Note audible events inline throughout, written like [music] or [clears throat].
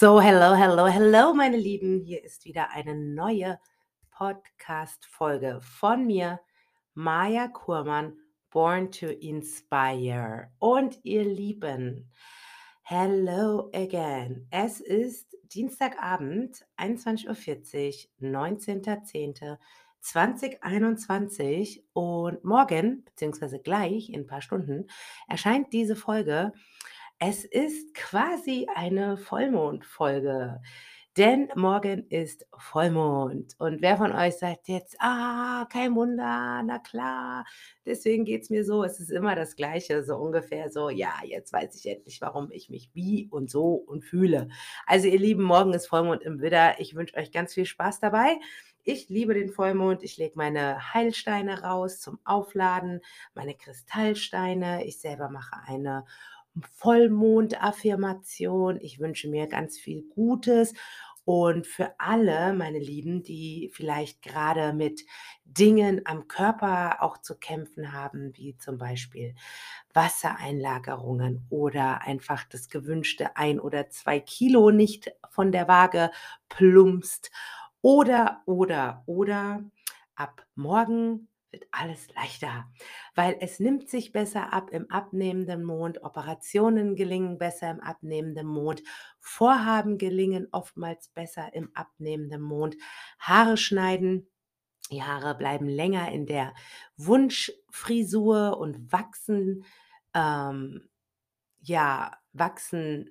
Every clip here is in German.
So, hello, hello, hello, meine Lieben. Hier ist wieder eine neue Podcast-Folge von mir, Maja Kurmann, Born to Inspire. Und ihr Lieben, hello again. Es ist Dienstagabend, 21.40 Uhr, 19.10.2021 und morgen, beziehungsweise gleich in ein paar Stunden, erscheint diese Folge. Es ist quasi eine Vollmondfolge, denn morgen ist Vollmond. Und wer von euch sagt jetzt, ah, kein Wunder, na klar, deswegen geht es mir so. Es ist immer das Gleiche, so ungefähr so, ja, jetzt weiß ich endlich, warum ich mich wie und so und fühle. Also ihr Lieben, morgen ist Vollmond im Widder. Ich wünsche euch ganz viel Spaß dabei. Ich liebe den Vollmond. Ich lege meine Heilsteine raus zum Aufladen, meine Kristallsteine. Ich selber mache eine Vollmond-Affirmation. Ich wünsche mir ganz viel Gutes. Und für alle, meine Lieben, die vielleicht gerade mit Dingen am Körper auch zu kämpfen haben, wie zum Beispiel Wassereinlagerungen oder einfach das gewünschte ein oder zwei Kilo nicht von der Waage plumpst oder, oder, oder ab morgen wird alles leichter, weil es nimmt sich besser ab im abnehmenden Mond, Operationen gelingen besser im abnehmenden Mond, Vorhaben gelingen oftmals besser im abnehmenden Mond, Haare schneiden, die Haare bleiben länger in der Wunschfrisur und wachsen, ähm, ja, wachsen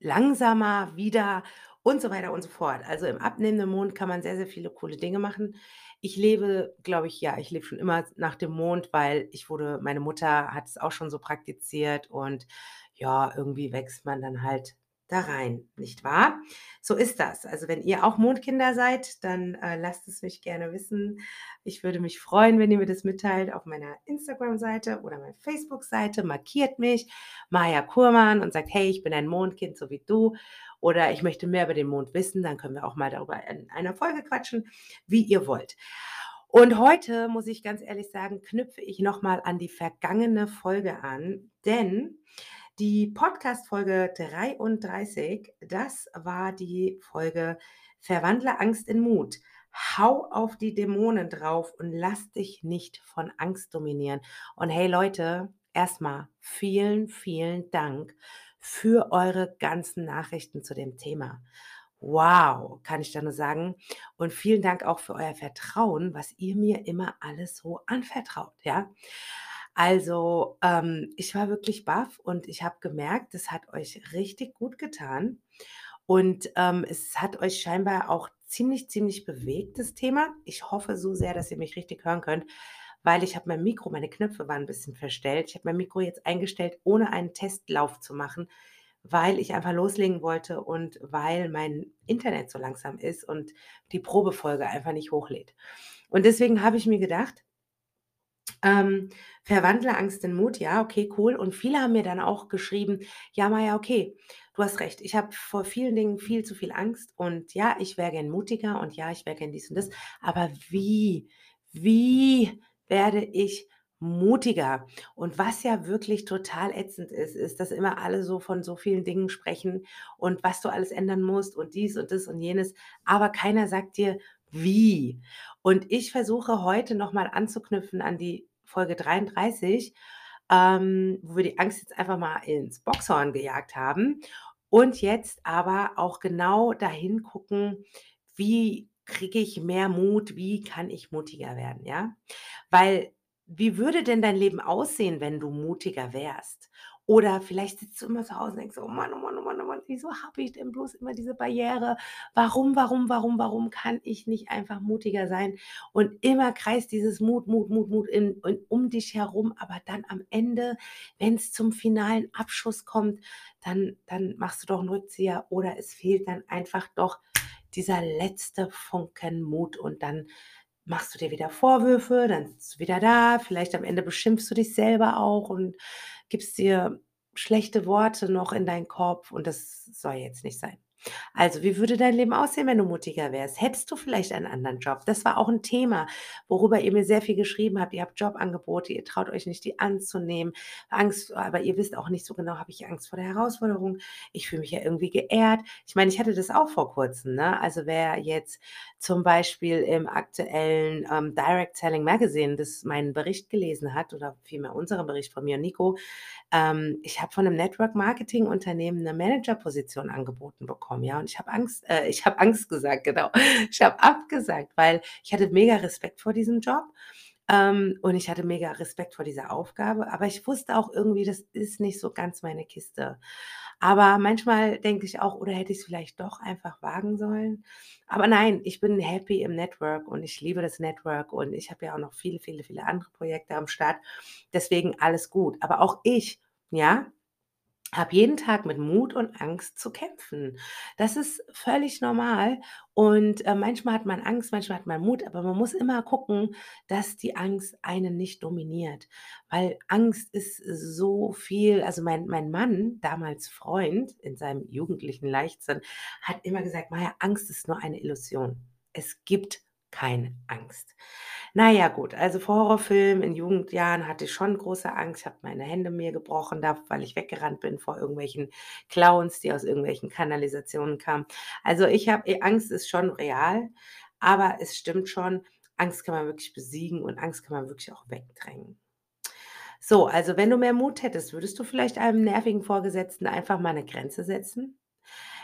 langsamer wieder und so weiter und so fort. Also im abnehmenden Mond kann man sehr, sehr viele coole Dinge machen. Ich lebe, glaube ich, ja, ich lebe schon immer nach dem Mond, weil ich wurde, meine Mutter hat es auch schon so praktiziert und ja, irgendwie wächst man dann halt da rein, nicht wahr? So ist das. Also wenn ihr auch Mondkinder seid, dann äh, lasst es mich gerne wissen. Ich würde mich freuen, wenn ihr mir das mitteilt auf meiner Instagram-Seite oder meiner Facebook-Seite. Markiert mich, Maja Kurmann, und sagt, hey, ich bin ein Mondkind, so wie du. Oder ich möchte mehr über den Mond wissen. Dann können wir auch mal darüber in einer Folge quatschen, wie ihr wollt. Und heute muss ich ganz ehrlich sagen, knüpfe ich nochmal an die vergangene Folge an, denn die Podcast-Folge 33, das war die Folge Verwandle Angst in Mut. Hau auf die Dämonen drauf und lass dich nicht von Angst dominieren. Und hey Leute, erstmal vielen, vielen Dank für eure ganzen Nachrichten zu dem Thema. Wow, kann ich da nur sagen. Und vielen Dank auch für euer Vertrauen, was ihr mir immer alles so anvertraut, ja. Also, ähm, ich war wirklich baff und ich habe gemerkt, es hat euch richtig gut getan. Und ähm, es hat euch scheinbar auch ziemlich, ziemlich bewegt, das Thema. Ich hoffe so sehr, dass ihr mich richtig hören könnt, weil ich habe mein Mikro, meine Knöpfe waren ein bisschen verstellt. Ich habe mein Mikro jetzt eingestellt, ohne einen Testlauf zu machen, weil ich einfach loslegen wollte und weil mein Internet so langsam ist und die Probefolge einfach nicht hochlädt. Und deswegen habe ich mir gedacht, ähm, verwandle Angst in Mut, ja, okay, cool. Und viele haben mir dann auch geschrieben, ja, Maja, okay, du hast recht, ich habe vor vielen Dingen viel zu viel Angst und ja, ich wäre gern mutiger und ja, ich wäre gern dies und das. Aber wie, wie werde ich mutiger? Und was ja wirklich total ätzend ist, ist, dass immer alle so von so vielen Dingen sprechen und was du alles ändern musst und dies und das und jenes, aber keiner sagt dir, wie. Und ich versuche heute nochmal anzuknüpfen an die Folge 33, ähm, wo wir die Angst jetzt einfach mal ins Boxhorn gejagt haben und jetzt aber auch genau dahin gucken, wie kriege ich mehr Mut, wie kann ich mutiger werden, ja? Weil wie würde denn dein Leben aussehen, wenn du mutiger wärst? Oder vielleicht sitzt du immer zu Hause und denkst: „Oh Mann, oh Mann, oh Mann, oh Mann, wieso habe ich denn bloß immer diese Barriere? Warum, warum, warum, warum kann ich nicht einfach mutiger sein?“ Und immer kreist dieses Mut, Mut, Mut, Mut in in um dich herum, aber dann am Ende, wenn es zum finalen Abschuss kommt, dann dann machst du doch 'n Rückzieher oder es fehlt dann einfach doch dieser letzte Funken Mut und dann machst du dir wieder Vorwürfe, dann sitzt du wieder da, vielleicht am Ende beschimpfst du dich selber auch und gibst dir schlechte Worte noch in deinen Kopf und das soll jetzt nicht sein. Also, wie würde dein Leben aussehen, wenn du mutiger wärst? Hättest du vielleicht einen anderen Job? Das war auch 'n Thema, worüber ihr mir sehr viel geschrieben habt. Ihr habt Jobangebote, ihr traut euch nicht, die anzunehmen. Angst aber ihr wisst auch nicht so genau: „Habe ich Angst vor der Herausforderung? Ich fühle mich ja irgendwie geehrt.“ Ich meine, ich hatte das auch vor Kurzem, ne? Also, wer jetzt zum Beispiel im aktuellen, ähm, Direct Selling Magazine das meinen Bericht gelesen hat oder vielmehr unseren Bericht von mir und Nico, ähm, ich habe von 'nem Network-Marketing-Unternehmen 'ne Managerposition angeboten bekommen, ja, und ich habe Angst äh, ich habe Angst gesagt, genau. [laughs] Ich habe abgesagt, weil ich hatte mega Respekt vor diesem Job, ähm, und ich hatte mega Respekt vor dieser Aufgabe, aber ich wusste auch irgendwie, das ist nicht so ganz meine Kiste. Aber manchmal denke ich auch: „Oder hätte ich's vielleicht doch einfach wagen sollen?“ Aber nein, ich bin happy im Network und ich liebe das Network und ich habe ja auch noch viele, viele, viele andere Projekte am Start. Deswegen alles gut. Aber auch ich, ja, habe jeden Tag mit Mut und Angst zu kämpfen. Das ist völlig normal und, äh, manchmal hat man Angst, manchmal hat man Mut, aber man muss immer gucken, dass die Angst einen nicht dominiert, weil Angst ist so viel also, mein mein Mann, damals Freund in seinem jugendlichen Leichtsinn, hat immer gesagt: „Maja, Angst ist nur eine Illusion. Es gibt keine Angst.“ Na ja, gut, also vor Horrorfilmen in Jugendjahren hatte ich schon große Angst. Ich habe meine Hände mir gebrochen weil ich weggerannt bin vor irgendwelchen Clowns, die aus irgendwelchen Kanalisationen kamen. Also, ich habe äh, Angst ist schon real, aber es stimmt schon, Angst kann man wirklich besiegen und Angst kann man wirklich auch wegdrängen. So, also, wenn du mehr Mut hättest, würdest du vielleicht einem nervigen Vorgesetzten einfach mal 'ne Grenze setzen?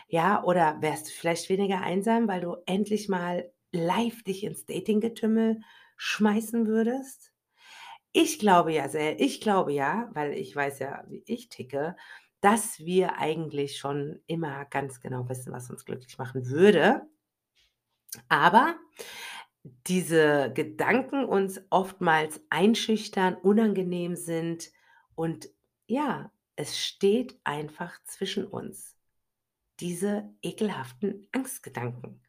Ja, oder wärst du vielleicht weniger einsam, weil du endlich mal live dich ins Dating-Getümmel schmeißen würdest? Ich glaube ja sehr ich glaube ja, weil ich weiß ja, wie ich ticke, dass wir eigentlich schon immer ganz genau wissen, was uns glücklich machen würde aber diese Gedanken uns oftmals einschüchtern, unangenehm sind und ja, es steht einfach zwischen uns, diese ekelhaften Angstgedanken.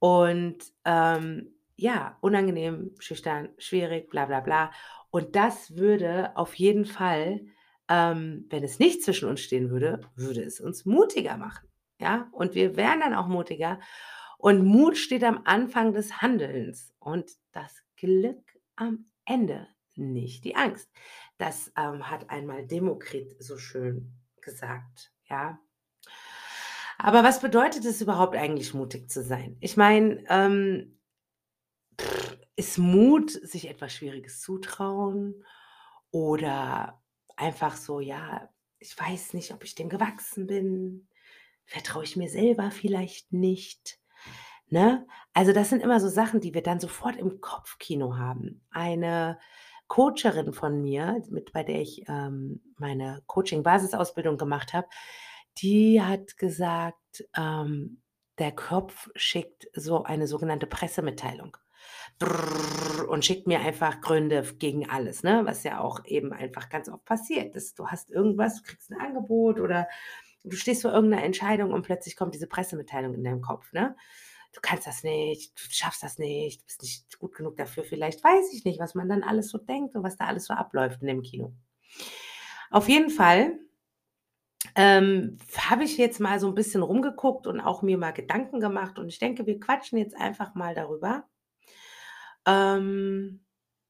Und, ähm, ja, unangenehm, schüchtern, schwierig, bla bla bla. Und das würde auf jeden Fall, ähm, wenn es nicht zwischen uns stehen würde, würde es uns mutiger machen, ja? Und wir wären dann auch mutiger und Mut steht am Anfang des Handelns und das Glück am Ende, nicht die Angst. Das, ähm, hat einmal Demokrit so schön gesagt, ja? Aber was bedeutet es überhaupt eigentlich, mutig zu sein? Ich meine, ähm, ist Mut sich etwas Schwieriges zutrauen oder einfach so: „Ja, ich weiß nicht, ob ich dem gewachsen bin. Vertraue ich mir selber vielleicht nicht?“ Ne? Also, das sind immer so Sachen, die wir dann sofort im Kopfkino haben. Eine Coacherin von mir, mit bei der ich, ähm, meine Coaching-Basisausbildung gemacht habe, die hat gesagt, ähm, der Kopf schickt so eine sogenannte Pressemitteilung und schickt mir einfach Gründe gegen alles, ne? Was ja auch eben einfach ganz oft passiert, dass du hast irgendwas, du kriegst 'n Angebot oder du stehst vor irgend 'ner Entscheidung und plötzlich kommt diese Pressemitteilung in deinem Kopf, ne? „Du kannst das nicht, du schaffst das nicht, du bist nicht gut genug dafür“, vielleicht, weiß ich nicht, was man dann alles so denkt und was da alles so abläuft in dem Kino. Auf jeden Fall, ähm, habe ich jetzt mal so 'n bisschen rumgeguckt und auch mir mal Gedanken gemacht und ich denke, wir quatschen jetzt einfach mal darüber ähm,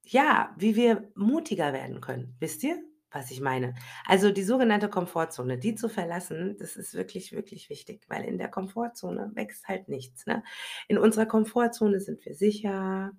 ja, wie wir mutiger werden können. Wisst ihr, was ich meine? Also, die sogenannte Komfortzone, die zu verlassen, das ist wirklich, wirklich wichtig, weil in der Komfortzone wächst halt nichts, ne? In unserer Komfortzone sind wir sicher.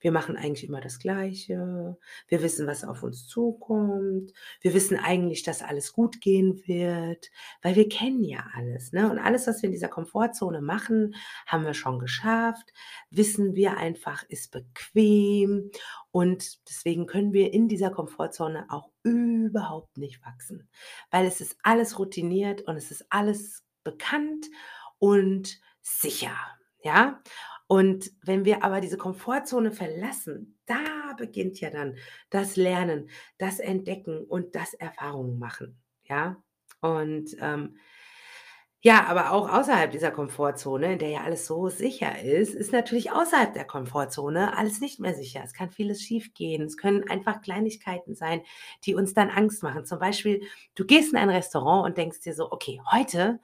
Wir machen eigentlich immer das Gleiche. Wir wissen, was auf uns zukommt. Wir wissen eigentlich, dass alles gut gehen wird, weil wir kennen ja alles, ne? Und alles, was wir in dieser Komfortzone machen, haben wir schon geschafft, wissen wir einfach, ist bequem und deswegen können wir in dieser Komfortzone auch überhaupt nicht wachsen, weil es ist alles routiniert und es ist alles bekannt und sicher, ja? Und wenn wir aber diese Komfortzone verlassen, da beginnt ja dann das Lernen, das Entdecken und das Erfahrungen machen, ja? Und, ähm, ja, aber auch außerhalb dieser Komfortzone, in der ja alles so sicher ist, ist natürlich außerhalb der Komfortzone alles nicht mehr sicher. Es kann vieles schiefgehen. Es können einfach Kleinigkeiten sein, die uns dann Angst machen. Zum Beispiel, du gehst in ein Restaurant und denkst dir so: „Okay, heute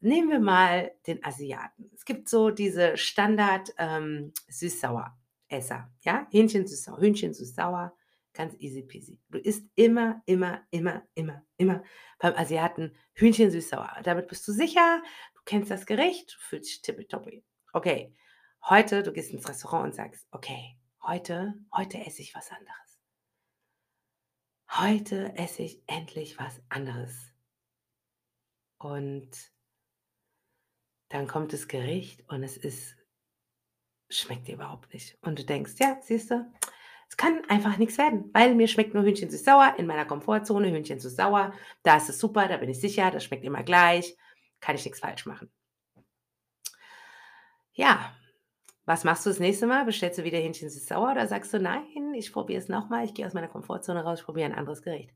nehmen wir mal den Asiaten. Es gibt so diese Standard, ähm, Süß-Sauer-Esser, ja? Hähnchen süß-sauer, Hühnchen süß-sauer, ganz easy peasy. Du isst immer, immer, immer, immer, immer beim Asiaten Hühnchen süß-sauer. Damit bist du sicher, du kennst das Gericht, du fühlst dich tippitoppi. Okay, heute, du gehst ins Restaurant und sagst: „Okay, heute heute esse ich was anderes.“ Heute esse ich endlich was anderes. Und dann kommt das Gericht und es ist schmeckt dir überhaupt nicht. Und du denkst: „Ja, siehst du, es kann einfach nix werden, weil mir schmeckt nur Hühnchen süß-sauer in meiner Komfortzone, Hühnchen süß-sauer. Da ist es super, da bin ich sicher, das schmeckt immer gleich, kann ich nix falsch machen.“ Ja, was machst du das nächste Mal? Bestellst du wieder Hähnchen süß-sauer oder sagst du: „Nein, ich probiere es noch mal. Ich gehe aus meiner Komfortzone raus, ich probiere ein anderes Gericht.“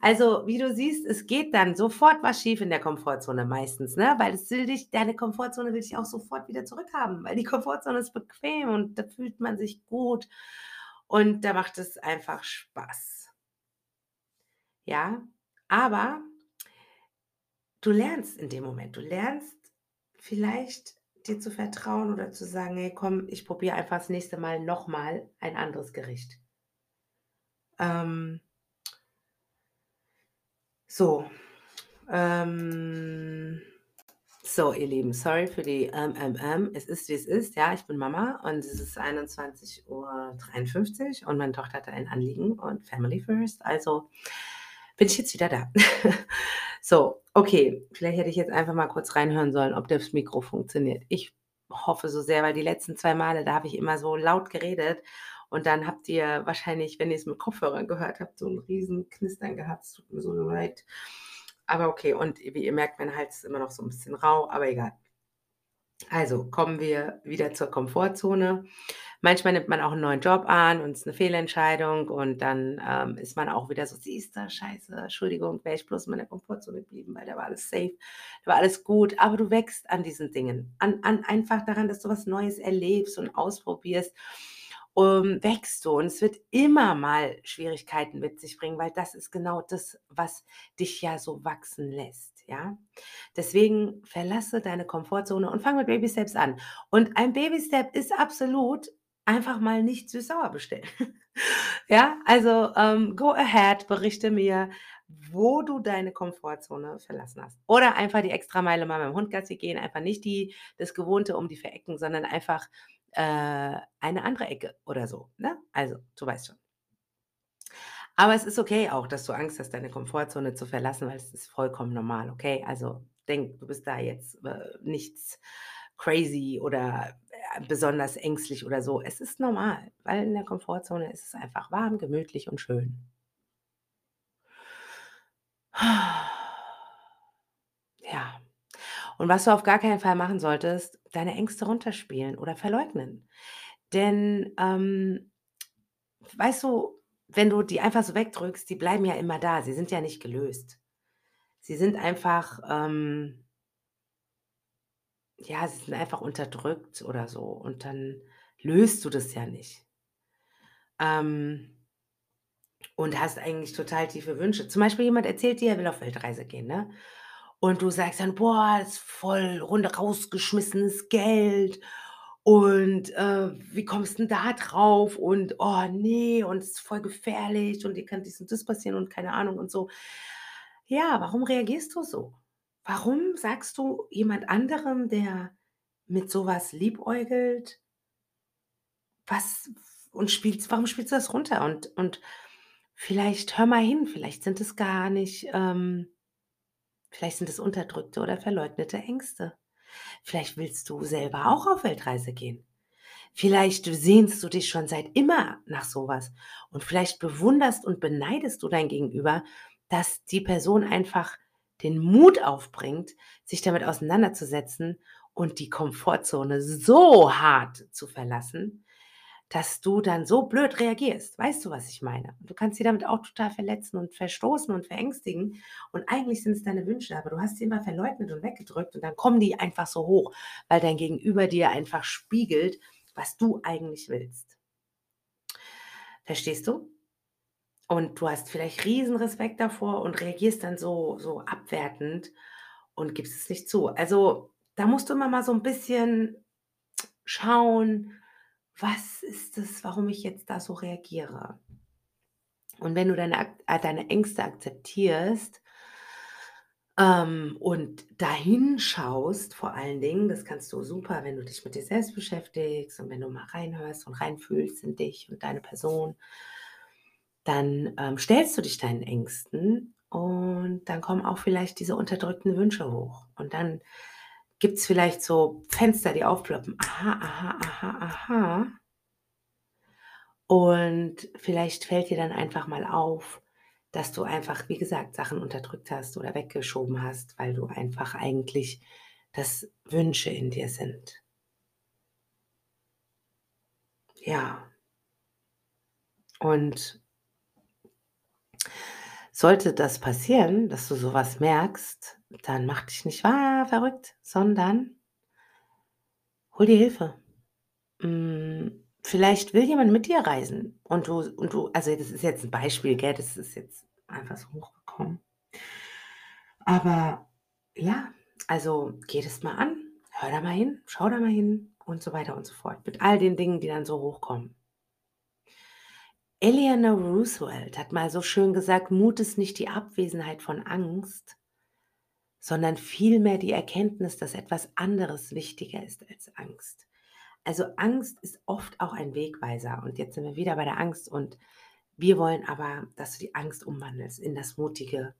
Also, wie du siehst, es geht dann sofort was schief in der Komfortzone meistens, ne? Weil es will dich deine Komfortzone will dich auch sofort wieder zurückhaben, weil die Komfortzone ist bequem und da fühlt man sich gut und da macht es einfach Spaß. Ja, aber du lernst in dem Moment. Du lernst vielleicht dir zu vertrauen oder zu sagen: „Hey, komm, ich probiere einfach das nächste Mal noch mal ein anderes Gericht.“ Ähm so, ähm so, ihr Lieben, sorry für die ähm. Es ist, wie es ist. Ja, ich bin Mama und es ist 21:53 und meine Tochter hatte ein Anliegen und Family first, also bin ich jetzt wieder da. [laughs] So, okay, vielleicht hätte ich jetzt einfach mal kurz reinhören sollen, ob das Mikro funktioniert. Ich hoffe so sehr, weil die letzten 2 Male, da habe ich immer so laut geredet und dann habt ihr wahrscheinlich, wenn ihr's mit Kopfhörern gehört habt, so 'n riesen Knistern gehabt. Es tut mir so leid. Aber okay und wie ihr merkt, mein Hals ist immer noch so 'n bisschen rau, aber egal. Also, kommen wir wieder zur Komfortzone. Manchmal nimmt man auch 'n neuen Job an und es ist 'ne Fehlentscheidung und dann, ähm, ist man auch wieder so: „Siehst du, scheiße, Entschuldigung, wäre ich bloß in meiner Komfortzone geblieben, weil da war alles safe, da war alles gut.“ Aber du wächst an diesen Dingen, an an einfach daran, dass du was Neues erlebst und ausprobierst, ähm, wächst du und es wird immer mal Schwierigkeiten mit sich bringen, weil das ist genau das, was dich ja so wachsen lässt, ja? Deswegen verlasse deine Komfortzone und fange mit Baby Steps an. Und ein Baby Step ist absolut einfach mal nicht süß-sauer bestellen. [laughs] Ja, also, ähm, go ahead, berichte mir, wo du deine Komfortzone verlassen hast. Oder einfach die Extrameile mal mit'm Hund Gassi gehen, einfach nicht die das Gewohnte um die 4 Ecken, sondern einfach, äh, eine andere Ecke oder so, ne? Also, du weißt schon. Aber es ist okay auch, dass du Angst hast, deine Komfortzone zu verlassen, weil es ist vollkommen normal, okay? Also, denk, du bist da jetzt, äh, nichts crazy oder, äh, besonders ängstlich oder so. Es ist normal, weil in der Komfortzone ist es einfach warm, gemütlich und schön. [sighs] Ja. Und was du auf gar keinen Fall machen solltest, deine Ängste runterspielen oder verleugnen. Denn, ähm, weißt du, wenn du die einfach so wegdrückst, die bleiben ja immer da. Sie sind ja nicht gelöst. Sie sind einfach, ähm ja, sie sind einfach unterdrückt oder so und dann löst du das ja nicht. Ähm und hast eigentlich total tiefe Wünsche. Zum Beispiel jemand erzählt dir, er will auf Weltreise gehen, ne? Und du sagst dann: „Boah, das ist voll runter rausgeschmissenes Geld und, äh, wie kommst 'n da drauf und oh ne, und es ist voll gefährlich und dir kann dies und das passieren und keine Ahnung und so.“ Ja, warum reagierst du so? Warum sagst du jemand anderem, der mit so was liebäugelt was und spielst warum spielst du das runter? Und und vielleicht hör mal hin, vielleicht sind es gar nicht, ähm vielleicht sind es unterdrückte oder verleugnete Ängste. Vielleicht willst du selber auch auf Weltreise gehen. Vielleicht sehnst du dich schon seit immer nach so was und vielleicht bewunderst und beneidest du dein Gegenüber, dass die Person einfach den Mut aufbringt, sich damit auseinanderzusetzen und die Komfortzone so hart zu verlassen, dass du dann so blöd reagierst. Weißt du, was ich meine? Du kannst sie damit auch total verletzen und verstoßen und verängstigen und eigentlich sind es deine Wünsche, aber du hast sie immer verleugnet und weggedrückt und dann kommen die einfach so hoch, weil dein Gegenüber dir einfach spiegelt, was du eigentlich willst. Verstehst du? Und du hast vielleicht Riesenrespekt davor und reagierst dann so so abwertend und gibst es nicht zu. Also, da musst du immer mal so 'n bisschen schauen: „Was ist es, warum ich jetzt da so reagiere?“ Und wenn du deine äh, deine Ängste akzeptierst ähm, und da hinschaust vor allen Dingen, das kannst du super, wenn du dich mit dir selbst beschäftigst und wenn du mal reinhörst und reinfühlst in dich und deine Person dann, ähm, stellst du dich deinen Ängsten und dann kommen auch vielleicht diese unterdrückten Wünsche hoch. Und dann gibt's vielleicht so Fenster, die aufploppen. Aha, aha, aha, aha. Und vielleicht fällt dir dann einfach mal auf, dass du einfach, wie gesagt, Sachen unterdrückt hast oder weggeschoben hast, weil du einfach eigentlich das Wünsche in dir sind. Ja. Und sollte das passieren, dass du so was merkst, dann mach dich nicht wa verrückt, sondern hol dir Hilfe. Hm, vielleicht will jemand mit dir reisen und du und du also, das ist jetzt 'n Beispiel, gell? Das ist jetzt einfach so hochgekommen. Aber ja, also, geh das mal an, hör da mal hin, schau da mal hin und so weiter und so fort, mit all den Dingen, die dann so hochkommen. Eleanor Roosevelt hat mal so schön gesagt: „Mut ist nicht die Abwesenheit von Angst, sondern vielmehr die Erkenntnis, dass etwas anderes wichtiger ist als Angst.“ Also, Angst ist oft auch ein Wegweiser und jetzt sind wir wieder bei der Angst und wir wollen aber, dass du die Angst umwandelst in das Mutige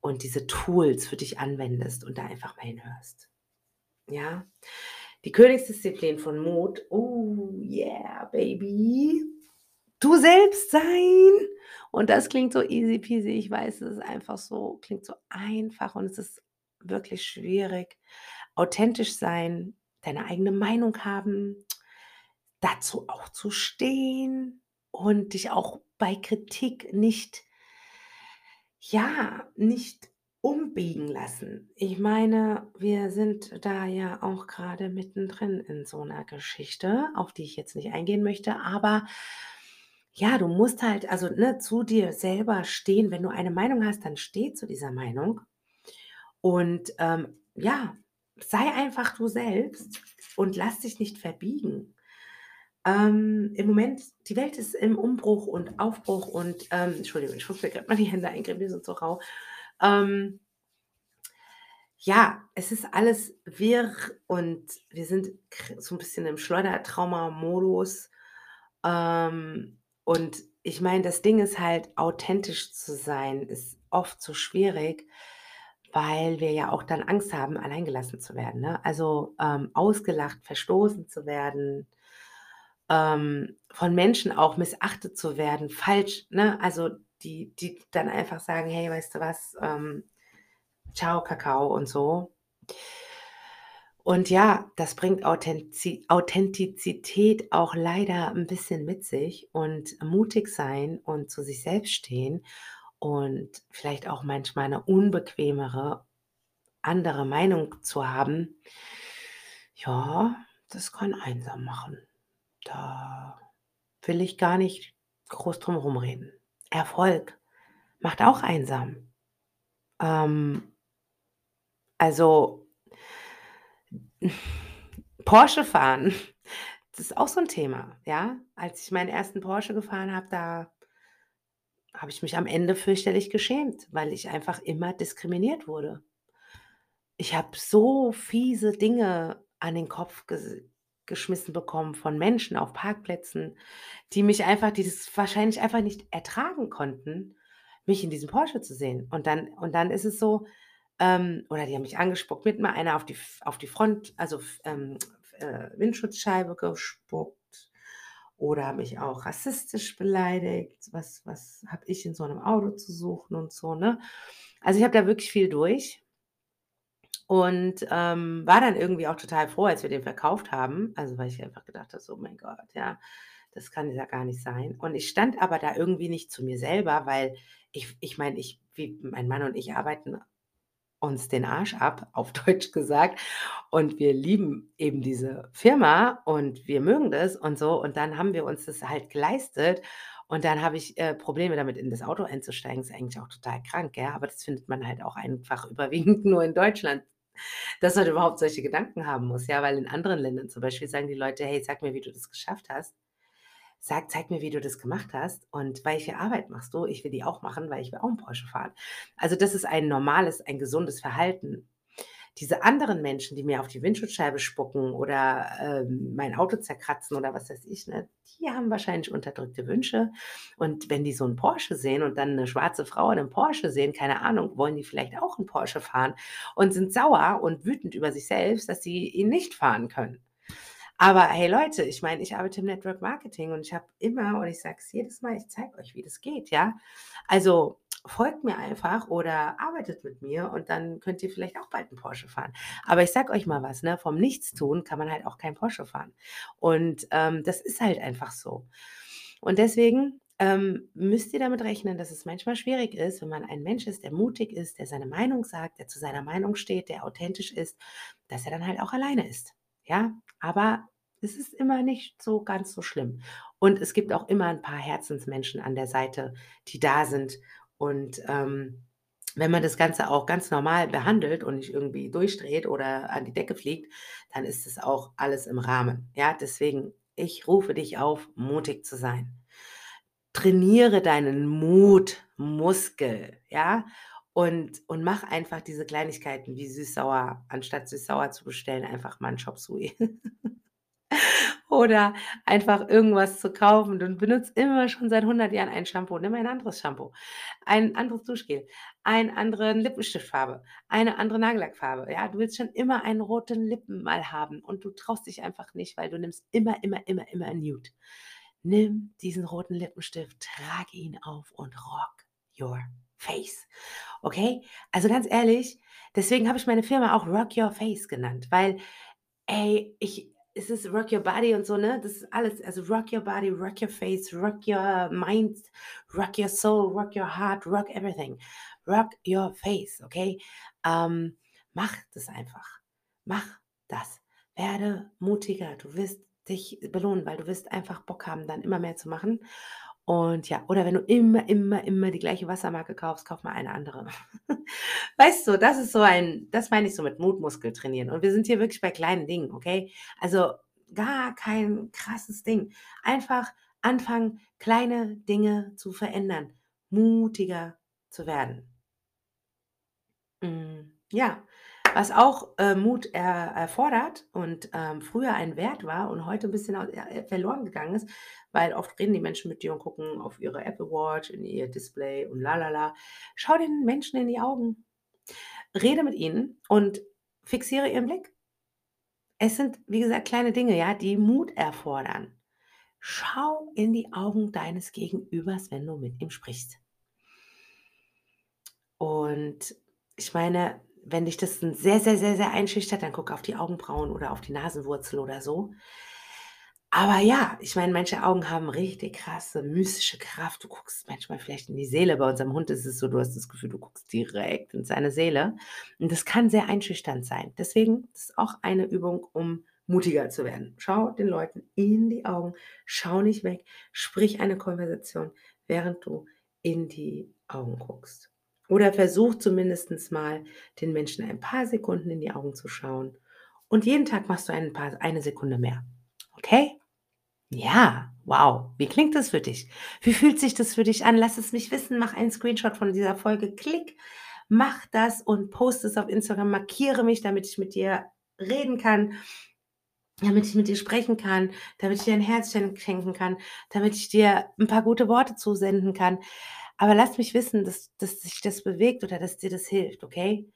und diese Tools für dich anwendest und da einfach mal hinhörst. Ja? Die Königsdisziplin von Mut, oh yeah, baby. Du selbst sein. Und das klingt so easy peasy. Ich weiß, es ist einfach so klingt so einfach und es ist wirklich schwierig. Authentisch sein, deine eigene Meinung haben, dazu auch zu stehen und dich auch bei Kritik nicht ja, nicht umbiegen lassen. Ich meine, wir sind da ja auch grade mittendrin in so 'ner Geschichte, auf die ich jetzt nicht eingehen möchte, aber ja, du musst halt also, ne, zu dir selber stehen. Wenn du eine Meinung hast, dann steh zu dieser Meinung und, ähm, ja, sei einfach du selbst und lass dich nicht verbiegen. Ähm, im Moment die Welt ist im Umbruch und Aufbruch und, ähm Entschuldigung, ich muss mir grad mal die Hände eincremen, die sind so rau. Ähm ja, es ist alles wirr und wir sind so 'n bisschen im Schleudertrauma-Modus. Ähm, und ich meine, das Ding ist halt, authentisch zu sein, ist oft so schwierig, weil wir ja auch dann Angst haben, allein gelassen zu werden, ne? Also, ähm, ausgelacht, verstoßen zu werden, ähm, von Menschen auch missachtet zu werden, falsch, ne? Also, die die dann einfach sagen: „Hey, weißt du was, ähm, tschau, Kakao“ und so. Und ja, das bringt Authentizität auch leider 'n bisschen mit sich und mutig sein und zu sich selbst stehen und vielleicht auch manchmal 'ne unbequemere, andere Meinung zu haben. Ja, das kann einsam machen. Da will ich gar nicht groß drum rumreden. Erfolg macht auch einsam. Ähm also [laughs] Porsche fahren, das ist auch so 'n Thema, ja? Als ich meinen 1. Porsche gefahren habe, da habe ich mich am Ende fürchterlich geschämt, weil ich einfach immer diskriminiert wurde. Ich habe so fiese Dinge an den Kopf ges geschmissen bekommen von Menschen auf Parkplätzen, die mich einfach die das wahrscheinlich einfach nicht ertragen konnten, mich in diesem Porsche zu sehen. Und dann und dann ist es so ähm, oder die haben mich angespuckt, mit mir einer auf die auf die Front, also ähm, äh, Windschutzscheibe gespuckt oder mich auch rassistisch beleidigt. Was was habe ich in so 'nem Auto zu suchen und so, ne? Also, ich habe da wirklich viel durch und, ähm, war dann irgendwie auch total froh, als wir den verkauft haben. Also, weil ich einfach gedacht habe, „Oh mein Gott, ja, das kann ja gar nicht sein.“ Und ich stand aber da irgendwie nicht zu mir selber, weil ich ich meine, ich wie mein Mann und ich arbeiten uns den Arsch ab, auf Deutsch gesagt, und wir lieben eben diese Firma und wir mögen das und so. Und dann haben wir uns das halt geleistet Und dann habe ich, äh, Probleme damit, in das Auto einzusteigen. Ist eigentlich auch total krank, ja, aber das findet man halt auch einfach überwiegend nur in Deutschland, dass man überhaupt solche Gedanken haben muss, ja, weil in anderen Ländern zum Beispiel sagen die Leute: „Hey, sag mir, wie du das geschafft hast. Sag zeig mir, wie du das gemacht hast und welche Arbeit machst du? Ich will die auch machen, weil ich will auch 'n Porsche fahren.“ Also, das ist ein normales, ein gesundes Verhalten. Diese anderen Menschen, die mir auf die Windschutzscheibe spucken oder, ähm, mein Auto zerkratzen oder was weiß ich, ne, die haben wahrscheinlich unterdrückte Wünsche. Und wenn die so 'n Porsche sehen und dann 'ne schwarze Frau in 'nem Porsche sehen, keine Ahnung, wollen die vielleicht auch 'n Porsche fahren und sind sauer und wütend über sich selbst, dass sie ihn nicht fahren können. Aber hey Leute, ich meine, ich arbeite im Network Marketing und ich habe immer und ich sage es jedes Mal, ich zeige euch, wie das geht, ja? Also, folgt mir einfach oder arbeitet mit mir und dann könnt ihr vielleicht auch bald 'n Porsche fahren. Aber ich sage euch mal was, ne, vom Nichtstun kann man halt auch kein Porsche fahren. Und, ähm, das ist halt einfach so. Und deswegen, ähm, müsst ihr damit rechnen, dass es manchmal schwierig ist, wenn man ein Mensch ist, der mutig ist, der seine Meinung sagt, der zu seiner Meinung steht, der authentisch ist, dass er dann halt auch alleine ist, ja? Aber es ist immer nicht so ganz so schlimm. Und es gibt auch immer 'n paar Herzensmenschen an der Seite, die da sind. Und, ähm, wenn man das Ganze auch ganz normal behandelt und nicht irgendwie durchdreht oder an die Decke fliegt, dann ist es auch alles im Rahmen, ja? Deswegen, ich rufe dich auf, mutig zu sein. Trainiere deinen Mutmuskel, ja? Und und mach einfach diese Kleinigkeiten wie süß-sauer anstatt süß-sauer zu bestellen, einfach mal 'n Chop Suey. Oder einfach irgendwas zu kaufen. Du benutzt immer schon seit 100 Jahren ein Shampoo. Nimm ein anderes Shampoo, ein anderes Duschgel, ein anderen Lippenstiftfarbe, eine andere Nagellackfarbe, ja? Du willst schon immer einen roten Lippen mal haben und du traust dich einfach nicht, weil du nimmst immer, immer, immer, immer Nude. Nimm diesen roten Lippenstift, trage ihn auf und rock your face, okay? Also, ganz ehrlich, deswegen habe ich meine Firma auch Rock Your Face genannt, weil, ey, ich es ist Rock Your Body und so, ne? Das ist alles also, Rock Your Body, Rock Your Face, Rock Your Mind, Rock Your Soul, Rock Your Heart, Rock Everything. Rock Your Face, okay? Ähm, mach das einfach. Mach das. Werde mutiger. Du wirst dich belohnen, weil du wirst einfach Bock haben, dann immer mehr zu machen. Und ja oder wenn du immer, immer, immer die gleiche Wassermarke kaufst, kauf mal eine andere. [laughs] Weißt du, das ist so ein das meine ich so mit Mutmuskel trainieren. Und wir sind hier wirklich bei kleinen Dingen, okay? Also, gar kein krasses Ding. Einfach anfangen, kleine Dinge zu verändern, mutiger zu werden. Hm, ja, was auch, äh, Mut er erfordert und, ähm, früher ein Wert war und heute 'n bisschen au äh, verloren gegangen ist, weil oft reden die Menschen mit dir und gucken auf ihre Apple Watch, in ihr Display und la la la. Schau den Menschen in die Augen. Rede mit ihnen und fixiere ihren Blick. Es sind, wie gesagt, kleine Dinge, ja, die Mut erfordern. Schau in die Augen deines Gegenübers, wenn du mit ihm sprichst. Und ich meine, wenn dich das sehr, sehr, sehr, sehr einschüchtert, dann guck auf die Augenbrauen oder auf die Nasenwurzel oder so. Aber ja, ich meine, manche Augen haben richtig krasse mystische Kraft. Du guckst manchmal vielleicht in die Seele. Bei unserem Hund ist es so, du hast das Gefühl, du guckst direkt in seine Seele. Und das kann sehr einschüchternd sein. Deswegen ist auch eine Übung, um mutiger zu werden. Schau den Leuten in die Augen, schau nicht weg, sprich eine Konversation, während du in die Augen guckst. Oder versuch zumindest mal, den Menschen ein paar Sekunden in die Augen zu schauen. Und jeden Tag machst du ein paar eine Sekunde mehr. Okay? Ja, wow. Wie klingt das für dich? Wie fühlt sich das für dich an? Lass es mich wissen. Mach einen Screenshot von dieser Folge. Klick, mach das und poste es auf Instagram. Markiere mich, damit ich mit dir reden kann, damit ich mit dir sprechen kann, damit ich dir ein Herzchen schenken kann, damit ich dir 'n paar gute Worte zusenden kann. Aber lass mich wissen, dass dass dich das bewegt oder dass dir das hilft, okay?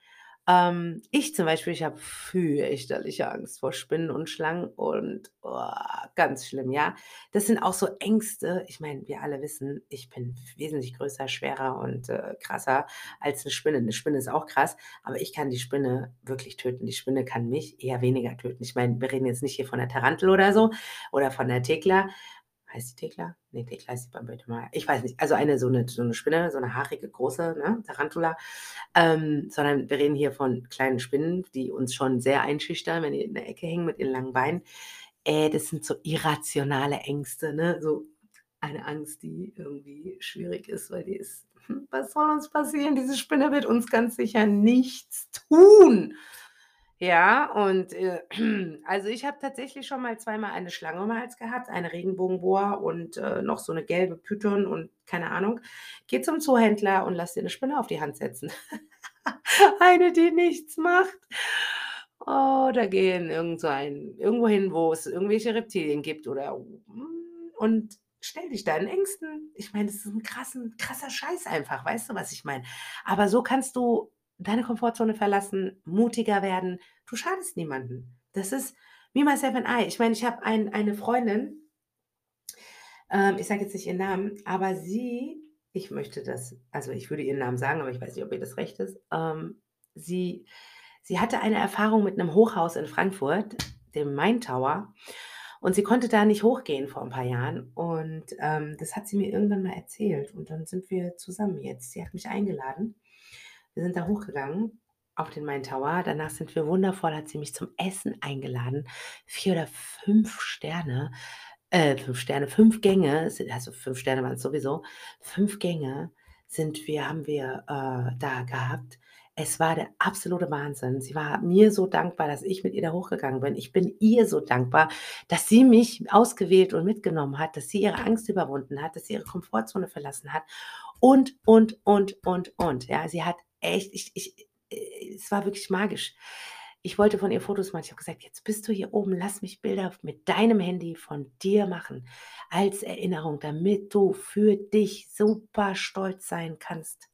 Ähm, ich zum Beispiel, ich habe fürchterliche Angst vor Spinnen und Schlangen und, oh, ganz schlimm, ja? Das sind auch so Ängste. Ich meine, wir alle wissen, ich bin wesentlich größer, schwerer und, äh, krasser als 'ne Spinne. 'Ne Spinne ist auch krass, aber ich kann die Spinne wirklich töten. Die Spinne kann mich eher weniger töten. Ich meine, wir reden jetzt nicht hier von der Tarantel oder so oder von der Thekla. Heißt die Thekla? Ne, Thekla heißt die Birdemier. Ich weiß nicht. Also eine so 'ne so 'ne Spinne, so 'ne haarige, große, ne, Tarantula. Ähm, sondern wir reden hier von kleinen Spinnen, die uns schon sehr einschüchtern, wenn die in der Ecke hängen mit ihren langen Beinen. Äh, das sind so irrationale Ängste, ne? So eine Angst, die irgendwie schwierig ist, weil die ist hm, was soll uns passieren? Diese Spinne wird uns ganz sicher nichts tun. Ja, und, äh, [clears throat] also ich habe tatsächlich schon mal zweimal eine Schlange um Hals gehabt, eine Regenbogenboa und, äh, noch so eine gelbe Python und keine Ahnung. Geh zum Zoohändler und lass dir eine Spinne auf die Hand setzen. [laughs] Eine, die nichts macht. Oder geh in ein irgendwo hin, wo es irgendwelche Reptilien gibt oder und stell dich deinen Ängsten. Ich meine, das ist ein krassen krasser Scheiß einfach, weißt du, was ich meine? Aber so kannst du deine Komfortzone verlassen, mutiger werden. Du schadest niemanden. Das ist me, myself and I. Ich meine, ich habe ein eine Freundin, ähm, ich sage jetzt nicht ihren Namen, aber sie ich möchte das also, ich würde ihren Namen sagen, aber ich weiß nicht, ob ihr das recht ist. Ähm, sie sie hatte eine Erfahrung mit einem Hochhaus in Frankfurt, dem Main Tower, und sie konnte da nicht hochgehen vor ein paar Jahren und, ähm, das hat sie mir irgendwann mal erzählt und dann sind wir zusammen jetzt. Sie hat mich eingeladen. Wir sind da hochgegangen auf den Main Tower. Danach sind wir wundervoll hat sie mich zum Essen eingeladen. 4 oder 5 Sterne äh, 5 Sterne, 5 Gänge, also 5 Sterne waren es sowieso, 5 Gänge sind wir haben wir, äh, da gehabt. Es war der absolute Wahnsinn. Sie war mir so dankbar, dass ich mit ihr da hochgegangen bin. Ich bin ihr so dankbar, dass sie mich ausgewählt und mitgenommen hat, dass sie ihre Angst überwunden hat, dass sie ihre Komfortzone verlassen hat und, und, und, und, und. Ja, sie hat echt ich ich äh, es war wirklich magisch. Ich wollte von ihr Fotos machen. Ich habe gesagt: „Jetzt bist du hier oben, lass mich Bilder mit deinem Handy von dir machen als Erinnerung, damit du für dich super stolz sein kannst,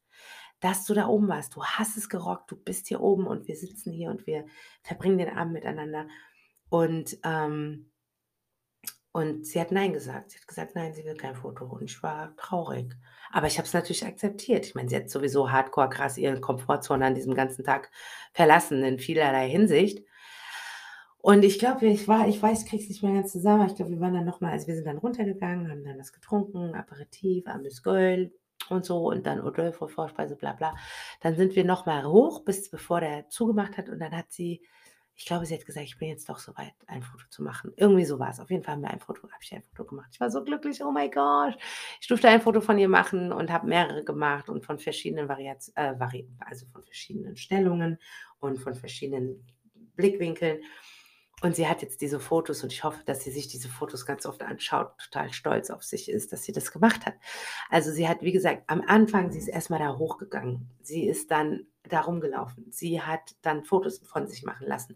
dass du da oben warst. Du hast es gerockt, du bist hier oben und wir sitzen hier und wir verbringen den Abend miteinander.“ Und, ähm und sie hat nein gesagt. Sie hat gesagt: „Nein, sie will kein Foto.“ Und ich war traurig. Aber ich habe es natürlich akzeptiert. Ich meine, sie hat sowieso hardcore krass ihre Komfortzone an diesem ganzen Tag verlassen in vielerlei Hinsicht. Und ich glaube, ich war ich weiß, ich kriege es nicht mehr ganz zusammen, ich glaube, wir waren dann noch mal also, wir sind dann runtergegangen, haben dann was getrunken, Aperitif, Amüsgöl und so und dann d'oeuvre, Vorspeise, bla bla. Dann sind wir noch mal hoch, bis bevor der zugemacht hat und dann hat sie ich glaube, sie hat gesagt: „Ich bin jetzt doch so weit, ein Foto zu machen.“ Irgendwie so war's. Auf jeden Fall haben wir ein Foto habe ich ein Foto gemacht. Ich war so glücklich, oh my gosh. Ich durfte ein Foto von ihr machen und habe mehrere gemacht und von verschiedenen Variaz äh, vari also, von verschiedenen Stellungen und von verschiedenen Blickwinkeln. Und sie hat jetzt diese Fotos und ich hoffe, dass sie sich diese Fotos ganz oft anschaut, total stolz auf sich ist, dass sie das gemacht hat. Also, sie hat, wie gesagt, am Anfang sie ist erst mal da hochgegangen. Sie ist dann da rumgelaufen. Sie hat dann Fotos von sich machen lassen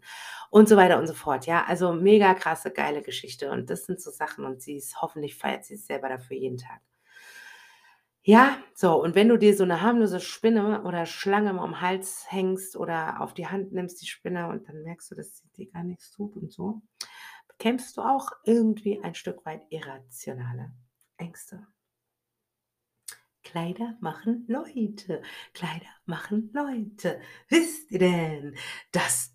und so weiter und so fort, ja? Also, mega krasse, geile Geschichte und das sind so Sachen und sie ist hoffentlich feiert sie selber dafür jeden Tag. Ja, so und wenn du dir so 'ne harmlose Spinne oder Schlange mal um Hals hängst oder auf die Hand nimmst, die Spinne, und dann merkst du, dass sie dir gar nix tut und so, bekämpfst du auch irgendwie ein Stück weit irrationale Ängste. Kleider machen Leute. Kleider machen Leute. Wisst ihr denn das?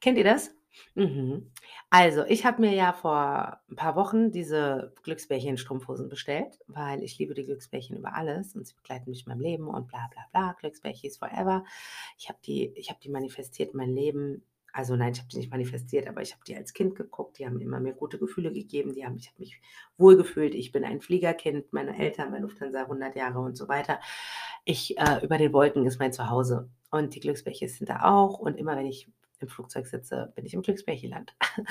Kennt ihr das? Mhm. Also, ich habe mir ja vor 'n paar Wochen diese Glücksbärchen-Strumpfhosen bestellt, weil ich liebe die Glücksbärchen über alles und sie begleiten mich in meinem Leben und bla bla bla, Glücksbärchis forever. Ich habe die ich habe die manifestiert in mein Leben. Also, nein, ich habe die nicht manifestiert, aber ich habe die als Kind geguckt. Die haben immer mir gute Gefühle gegeben. Die haben ich habe mich wohlgefühlt. Ich bin ein Fliegerkind. Meine Eltern bei Lufthansa 100 Jahre und so weiter. Ich äh, über den Wolken ist mein Zuhause und die Glücksbärchis sind da auch und immer wenn ich im Flugzeug sitze, bin ich im Glücksbärchenland. [laughs]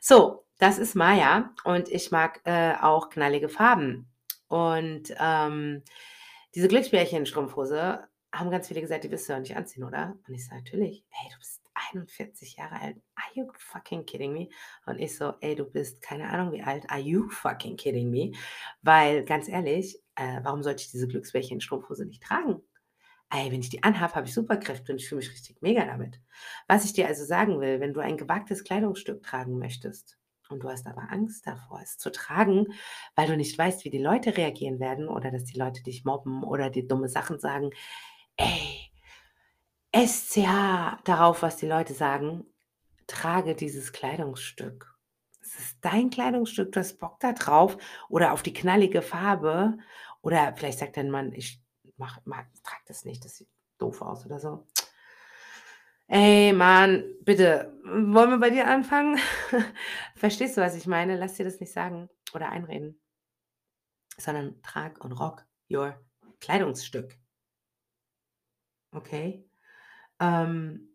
So, das ist Maya und ich mag, äh, auch knallige Farben. Und, ähm, diese Glücksbärchen-Strumpfhose haben ganz viele gesagt: „Die wirst du doch nicht anziehen, oder?“ Und ich so: „Natürlich.“ „Hey, du bist 41 Jahre alt. Are you fucking kidding me?“ Und ich so: „Ey, du bist keine Ahnung wie alt. Are you fucking kidding me?“ Weil ganz ehrlich, äh, warum sollte ich diese Glücksbärchen-Strumpfhose nicht tragen? Ey, wenn ich die anhabe, habe ich Superkräfte und ich fühle mich richtig mega damit. Was ich dir also sagen will, wenn du ein gewagtes Kleidungsstück tragen möchtest und du hast aber Angst davor, es zu tragen, weil du nicht weißt, wie die Leute reagieren werden oder dass die Leute dich mobben oder dir dumme Sachen sagen. Ey, SCH darauf, was die Leute sagen, trage dieses Kleidungsstück. Es ist dein Kleidungsstück, du hast Bock da drauf oder auf die knallige Farbe oder vielleicht sagt dein Mann: „Ich mache mag trage das nicht, das sieht doof aus“ oder so. Ey, Mann, bitte, wollen wir bei dir anfangen? [laughs] Verstehst du, was ich meine? Lass dir das nicht sagen oder einreden. sondern trag und rock your Kleidungsstück. Okay? Ähm,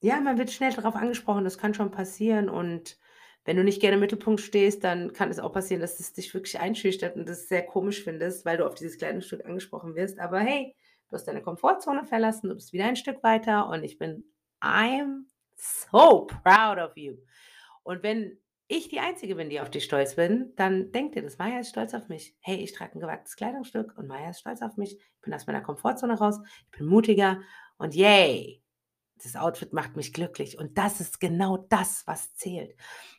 ja, man wird schnell darauf angesprochen, das kann schon passieren und wenn du nicht gerne im Mittelpunkt stehst, dann kann es auch passieren, dass es dich wirklich einschüchtert und das sehr komisch findest, weil du auf dieses Kleidungsstück angesprochen wirst. Aber hey, du hast deine Komfortzone verlassen, du bist wieder ein Stück weiter und ich bin I'm so proud of you. Und wenn ich die Einzige bin, die auf dich stolz bin, dann denk dir das. Maya ist stolz auf mich. Hey, ich trage ein gewagtes Kleidungsstück und Maya ist stolz auf mich. Ich bin aus meiner Komfortzone raus. Ich bin mutiger und yay, das Outfit macht mich glücklich. Und das ist genau das, was zählt.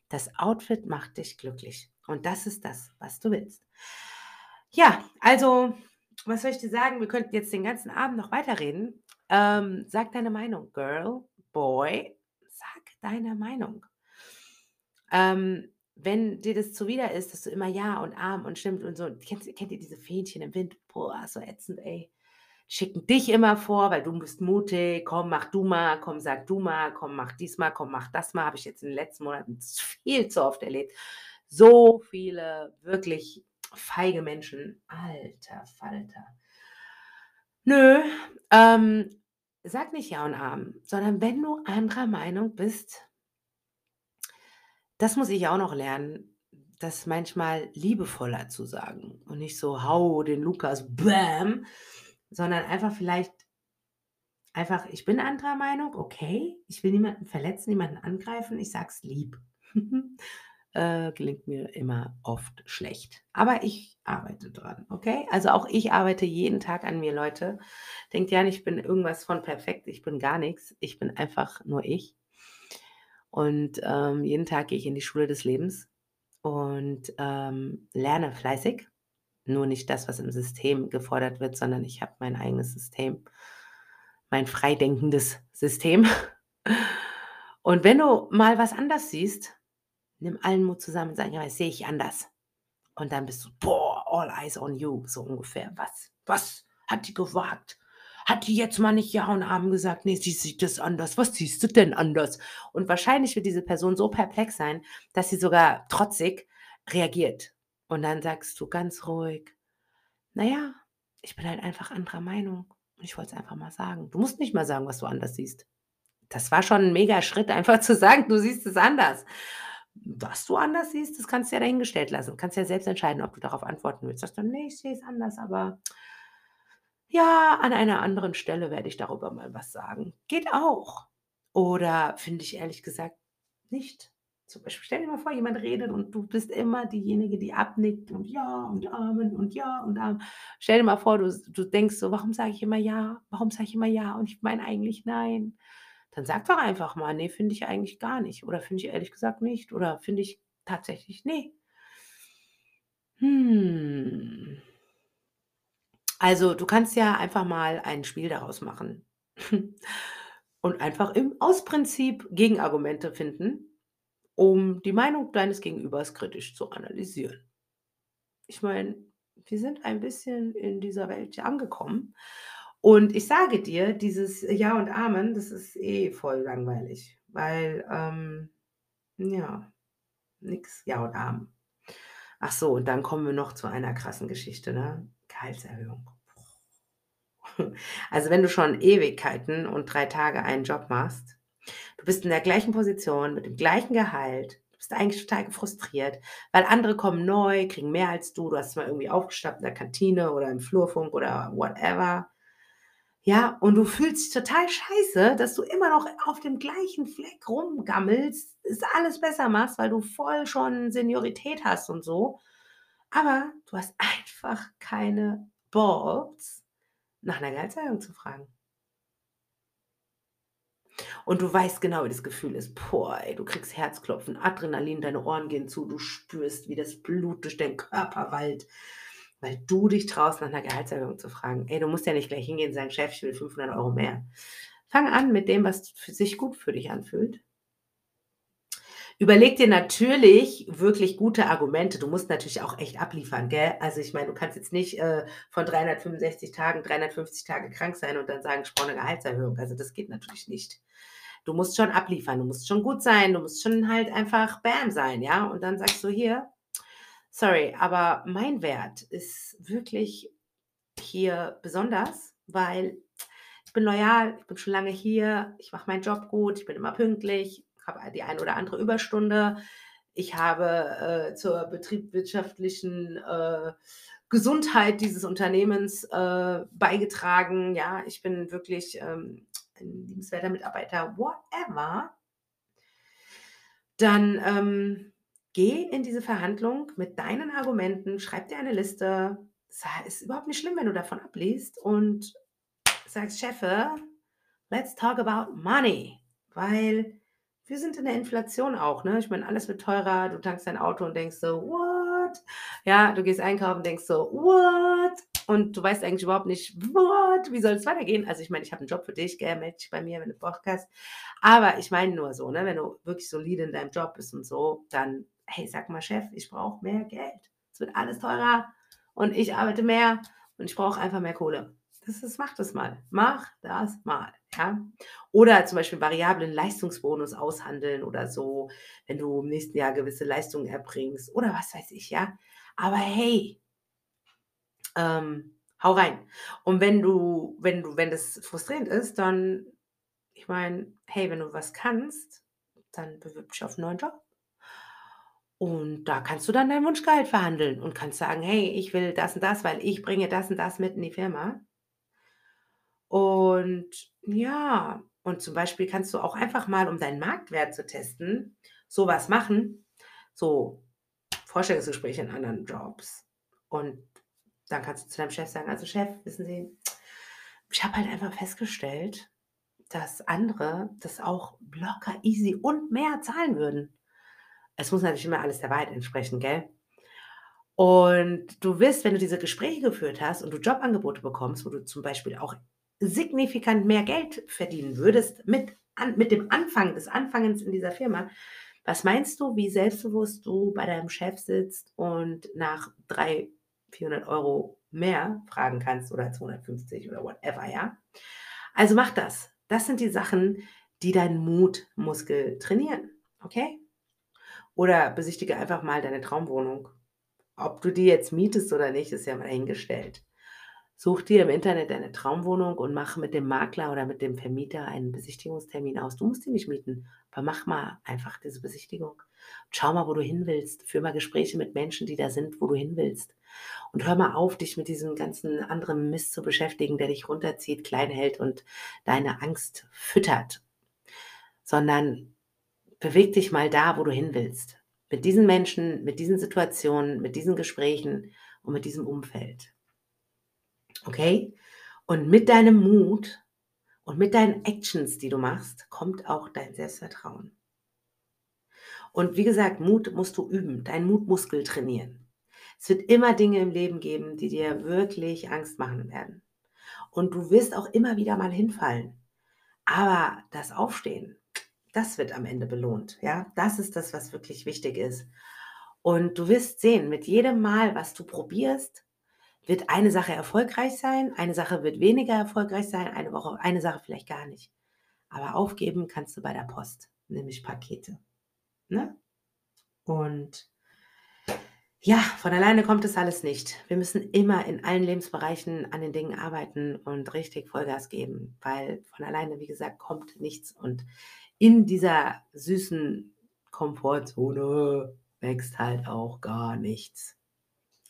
Das Outfit macht dich glücklich. Und das ist das, was du willst. Ja, also, was soll ich dir sagen? Wir könnten jetzt den ganzen Abend noch weiterreden. Ähm, sag deine Meinung, Girl, Boy, sag deine Meinung. Ähm, wenn dir das zuwider ist, dass du immer Ja und Arm und stimmt und so, kennt, kennt ihr diese Fähnchen im Wind? Boah, so ätzend, ey schicken dich immer vor, weil du bist mutig, komm, mach du mal, komm, sag du mal, komm, mach dies mal, komm, mach das mal, habe ich jetzt in den letzten Monaten viel zu oft erlebt. So viele wirklich feige Menschen. Alter Falter. Nö, ähm, sag nicht Ja und Arm, sondern wenn du anderer Meinung bist, das muss ich auch noch lernen, das manchmal liebevoller zu sagen und nicht so, hau den Lukas, bam, sondern einfach vielleicht einfach, ich bin anderer Meinung, okay, ich will niemanden verletzen, niemanden angreifen, ich sag's lieb. [laughs] äh, gelingt mir immer oft schlecht. Aber ich arbeite dran, okay? Also auch ich arbeite jeden Tag an mir, Leute. Denkt ja nicht, ich bin irgendwas von perfekt, ich bin gar nichts. Ich bin einfach nur ich. Und ähm, jeden Tag gehe ich in die Schule des Lebens und ähm, lerne fleißig nur nicht das, was im System gefordert wird, sondern ich habe mein eigenes System, mein freidenkendes System. [laughs] Und wenn du mal was anders siehst, nimm allen Mut zusammen und sag, ja, das sehe ich anders. Und dann bist du, boah, all eyes on you, so ungefähr. Was, was hat die gewagt? Hat die jetzt mal nicht Ja und Arm gesagt, nee, sie sieht das anders. Was siehst du denn anders? Und wahrscheinlich wird diese Person so perplex sein, dass sie sogar trotzig reagiert und dann sagst du ganz ruhig, naja, ich bin halt einfach anderer Meinung. Und ich wollte es einfach mal sagen. Du musst nicht mal sagen, was du anders siehst. Das war schon ein mega Schritt, [laughs] einfach zu sagen, du siehst es anders. Was du anders siehst, das kannst du ja dahingestellt lassen. Du kannst ja selbst entscheiden, ob du darauf antworten willst. Sagst du, nee, ich sehe es anders, aber ja, an einer anderen Stelle werde ich darüber mal was sagen. Geht auch. Oder finde ich ehrlich gesagt nicht. Zum Beispiel, stell dir mal vor, jemand redet und du bist immer diejenige, die abnickt und ja und Amen und ja und Amen. Stell dir mal vor, du, du denkst so, warum sage ich immer ja? Warum sage ich immer ja und ich meine eigentlich nein? Dann sag doch einfach mal, nee, finde ich eigentlich gar nicht. Oder finde ich ehrlich gesagt nicht. Oder finde ich tatsächlich nee. Hm. Also, du kannst ja einfach mal ein Spiel daraus machen. [laughs] und einfach im Ausprinzip Gegenargumente finden um die Meinung deines Gegenübers kritisch zu analysieren. Ich meine, wir sind ein bisschen in dieser Welt angekommen. Und ich sage dir, dieses Ja und Amen, das ist eh voll langweilig, weil, ähm, ja, nix Ja und Amen. Ach so, und dann kommen wir noch zu einer krassen Geschichte, ne? Gehaltserhöhung. [laughs] Also wenn du schon Ewigkeiten und drei Tage einen Job machst, Du bist in der gleichen Position, mit dem gleichen Gehalt. Du bist eigentlich total frustriert, weil andere kommen neu, kriegen mehr als du. Du hast mal irgendwie aufgestappt in der Kantine oder im Flurfunk oder whatever. Ja, und du fühlst dich total scheiße, dass du immer noch auf dem gleichen Fleck rumgammelst, es alles besser machst, weil du voll schon Seniorität hast und so. Aber du hast einfach keine Balls, nach einer Gehaltserhöhung zu fragen. Und du weißt genau, wie das Gefühl ist. Boah, ey, du kriegst Herzklopfen, Adrenalin, deine Ohren gehen zu, du spürst, wie das Blut durch deinen Körper wallt, weil du dich traust, nach einer Gehaltserhöhung zu fragen. Ey, du musst ja nicht gleich hingehen und sagen, Chef, ich will 500 Euro mehr. Fang an mit dem, was sich gut für dich anfühlt. Überleg dir natürlich wirklich gute Argumente. Du musst natürlich auch echt abliefern, gell? Also ich meine, du kannst jetzt nicht äh, von 365 Tagen 350 Tage krank sein und dann sagen, ich brauche eine Gehaltserhöhung. Also das geht natürlich nicht du musst schon abliefern, du musst schon gut sein, du musst schon halt einfach Bam sein, ja. Und dann sagst du hier, Sorry, aber mein Wert ist wirklich hier besonders, weil ich bin loyal, ich bin schon lange hier, ich mache meinen Job gut, ich bin immer pünktlich, habe die ein oder andere Überstunde. Ich habe äh, zur betriebswirtschaftlichen äh, Gesundheit dieses Unternehmens äh, beigetragen. Ja, ich bin wirklich ähm, ein liebenswerter Mitarbeiter, whatever. Dann ähm, geh in diese Verhandlung mit deinen Argumenten, schreib dir eine Liste. Es ist überhaupt nicht schlimm, wenn du davon abliest und sagst, Chefe, let's talk about money. Weil wir sind in der Inflation auch, ne? Ich meine, alles wird teurer. Du tankst dein Auto und denkst so, what? Ja, du gehst einkaufen und denkst so, what? Und du weißt eigentlich überhaupt nicht, what? Wie soll es weitergehen? Also ich meine, ich habe einen Job für dich, gell? Meld dich bei mir, wenn du Bock hast. Aber ich meine nur so, ne? Wenn du wirklich solide in deinem Job bist und so, dann, hey, sag mal, Chef, ich brauche mehr Geld. Es wird alles teurer und ich arbeite mehr und ich brauche einfach mehr Kohle. Das ist, mach das mal. Mach das mal. Ja? Oder zum Beispiel variablen Leistungsbonus aushandeln oder so, wenn du im nächsten Jahr gewisse Leistungen erbringst oder was weiß ich, ja. Aber hey, ähm, hau rein. Und wenn du, wenn du, wenn das frustrierend ist, dann, ich meine, hey, wenn du was kannst, dann bewirb dich auf einen neuen Job. Und da kannst du dann dein Wunschgehalt verhandeln und kannst sagen, hey, ich will das und das, weil ich bringe das und das mit in die Firma. Und ja, und zum Beispiel kannst du auch einfach mal, um deinen Marktwert zu testen, sowas machen, so Vorstellungsgespräche in anderen Jobs. Und dann kannst du zu deinem Chef sagen, also Chef, wissen Sie, ich habe halt einfach festgestellt, dass andere das auch locker, easy und mehr zahlen würden. Es muss natürlich immer alles der Wahrheit entsprechen, gell? Und du wirst, wenn du diese Gespräche geführt hast und du Jobangebote bekommst, wo du zum Beispiel auch signifikant mehr Geld verdienen würdest mit, an, mit dem Anfang des Anfangens in dieser Firma, was meinst du, wie selbstbewusst du bei deinem Chef sitzt und nach 300, 400 Euro mehr fragen kannst oder 250 oder whatever, ja? Also mach das. Das sind die Sachen, die deinen Mutmuskel trainieren, okay? Oder besichtige einfach mal deine Traumwohnung. Ob du die jetzt mietest oder nicht, ist ja mal dahingestellt. Such dir im Internet eine Traumwohnung und mach mit dem Makler oder mit dem Vermieter einen Besichtigungstermin aus. Du musst die nicht mieten, aber mach mal einfach diese Besichtigung. Schau mal, wo du hin willst. Führ mal Gespräche mit Menschen, die da sind, wo du hin willst. Und hör mal auf, dich mit diesem ganzen anderen Mist zu beschäftigen, der dich runterzieht, klein hält und deine Angst füttert. Sondern beweg dich mal da, wo du hin willst. Mit diesen Menschen, mit diesen Situationen, mit diesen Gesprächen und mit diesem Umfeld. Okay? Und mit deinem Mut und mit deinen Actions, die du machst, kommt auch dein Selbstvertrauen. Und wie gesagt, Mut musst du üben, deinen Mutmuskel trainieren. Es wird immer Dinge im Leben geben, die dir wirklich Angst machen werden. Und du wirst auch immer wieder mal hinfallen. Aber das Aufstehen, das wird am Ende belohnt. Ja, das ist das, was wirklich wichtig ist. Und du wirst sehen, mit jedem Mal, was du probierst, wird eine Sache erfolgreich sein, eine Sache wird weniger erfolgreich sein, eine Woche, eine Sache vielleicht gar nicht. Aber aufgeben kannst du bei der Post, nämlich Pakete. Ne? Und ja, von alleine kommt es alles nicht. Wir müssen immer in allen Lebensbereichen an den Dingen arbeiten und richtig Vollgas geben, weil von alleine, wie gesagt, kommt nichts. Und in dieser süßen Komfortzone wächst halt auch gar nichts,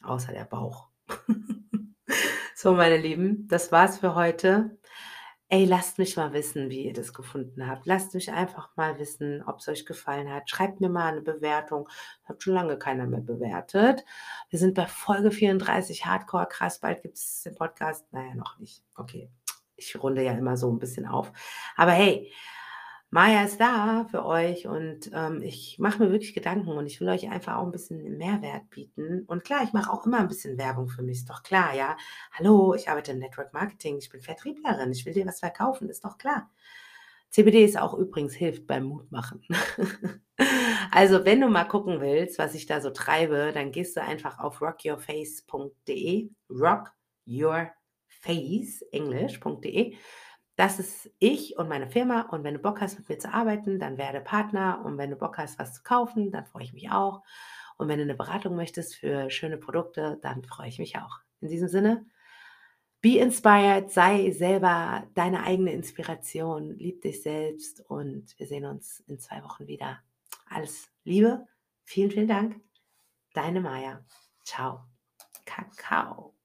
außer der Bauch. [laughs] so, meine Lieben, das war's für heute. Ey, lasst mich mal wissen, wie ihr das gefunden habt. Lasst mich einfach mal wissen, ob es euch gefallen hat. Schreibt mir mal eine Bewertung. Hat schon lange keiner mehr bewertet. Wir sind bei Folge 34 Hardcore. Krass, bald gibt es den Podcast. Naja, noch nicht. Okay. Ich runde ja immer so ein bisschen auf. Aber hey, Maya ist da für euch und ähm, ich mache mir wirklich Gedanken und ich will euch einfach auch ein bisschen Mehrwert bieten. Und klar, ich mache auch immer ein bisschen Werbung für mich, ist doch klar, ja. Hallo, ich arbeite im Network Marketing, ich bin Vertrieblerin, ich will dir was verkaufen, ist doch klar. CBD ist auch übrigens hilft beim Mutmachen. [laughs] also, wenn du mal gucken willst, was ich da so treibe, dann gehst du einfach auf rockyourface.de, rockyourface, englisch.de das ist ich und meine Firma. Und wenn du Bock hast, mit mir zu arbeiten, dann werde Partner. Und wenn du Bock hast, was zu kaufen, dann freue ich mich auch. Und wenn du 'ne Beratung möchtest für schöne Produkte, dann freue ich mich auch. In diesem Sinne, be inspired, sei selber deine eigene Inspiration, liebe dich selbst und wir sehen uns in 2 Wochen wieder. Alles Liebe, vielen, vielen Dank. Deine Maja. Tschau. Kakao.